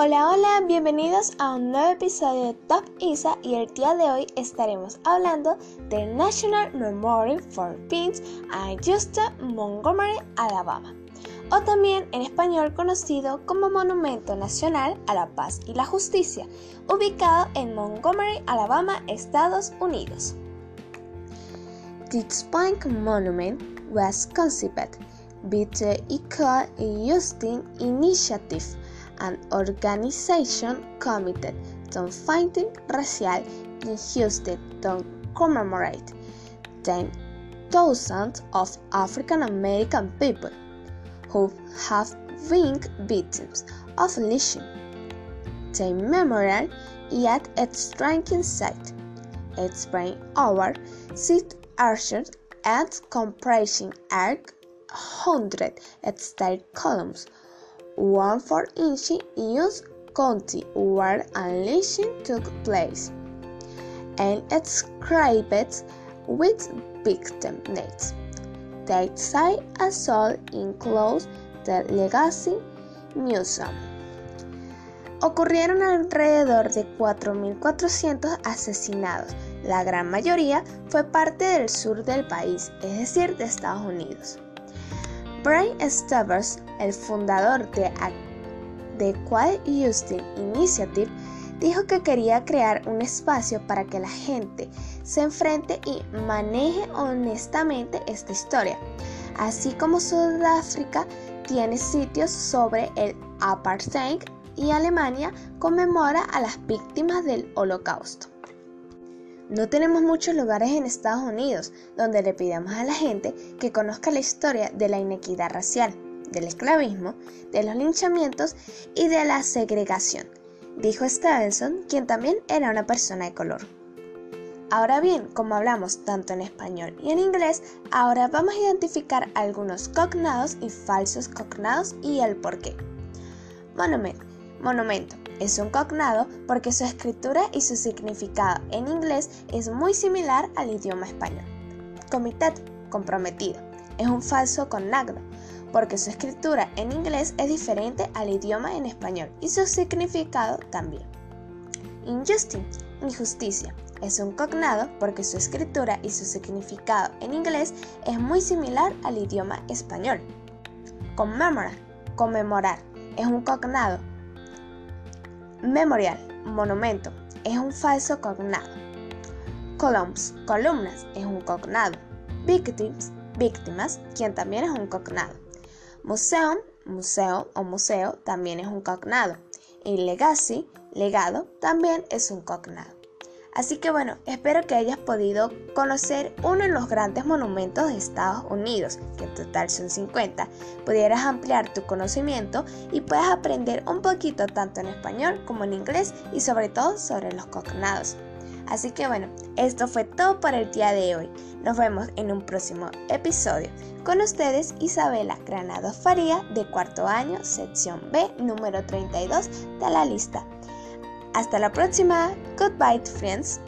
Hola, hola, bienvenidos a un nuevo episodio de Top ISA y el día de hoy estaremos hablando del National Memorial for Peace a Justa Montgomery, Alabama, o también en español conocido como Monumento Nacional a la Paz y la Justicia, ubicado en Montgomery, Alabama, Estados Unidos. This Punk Monument was conceived by the Equal Justice Initiative an organization committed to fighting racial injustice to commemorate 10,000 of African American people who have been victims of lynching. The memorial at its ranking site. Its brain over six arches and comprising arc hundred steel columns one for each use county where unleashing took place, and inscribed with victim names. The site assault includes the Legacy Museum. Ocurrieron alrededor de 4.400 asesinados. La gran mayoría fue parte del sur del país, es decir, de Estados Unidos. Brian Stubbers, el fundador de The Quiet Houston Initiative, dijo que quería crear un espacio para que la gente se enfrente y maneje honestamente esta historia, así como Sudáfrica tiene sitios sobre el apartheid y Alemania conmemora a las víctimas del holocausto. No tenemos muchos lugares en Estados Unidos donde le pidamos a la gente que conozca la historia de la inequidad racial, del esclavismo, de los linchamientos y de la segregación, dijo Stevenson, quien también era una persona de color. Ahora bien, como hablamos tanto en español y en inglés, ahora vamos a identificar algunos cognados y falsos cognados y el por qué. Monumento. Monumento es un cognado porque su escritura y su significado en inglés es muy similar al idioma español. Comité, comprometido, es un falso cognado porque su escritura en inglés es diferente al idioma en español y su significado también. Injustice, injusticia, es un cognado porque su escritura y su significado en inglés es muy similar al idioma español. Conmemorar, conmemorar, es un cognado Memorial, monumento, es un falso cognado. Columns, columnas, es un cognado. Victims, víctimas, quien también es un cognado. Museum, museo o museo, también es un cognado. Y legacy, legado, también es un cognado. Así que bueno, espero que hayas podido conocer uno de los grandes monumentos de Estados Unidos, que en total son 50, pudieras ampliar tu conocimiento y puedas aprender un poquito tanto en español como en inglés y sobre todo sobre los cognados. Así que bueno, esto fue todo por el día de hoy. Nos vemos en un próximo episodio. Con ustedes Isabela Granado Faría de cuarto año, sección B, número 32 de la lista. Hasta la próxima. Goodbye, friends.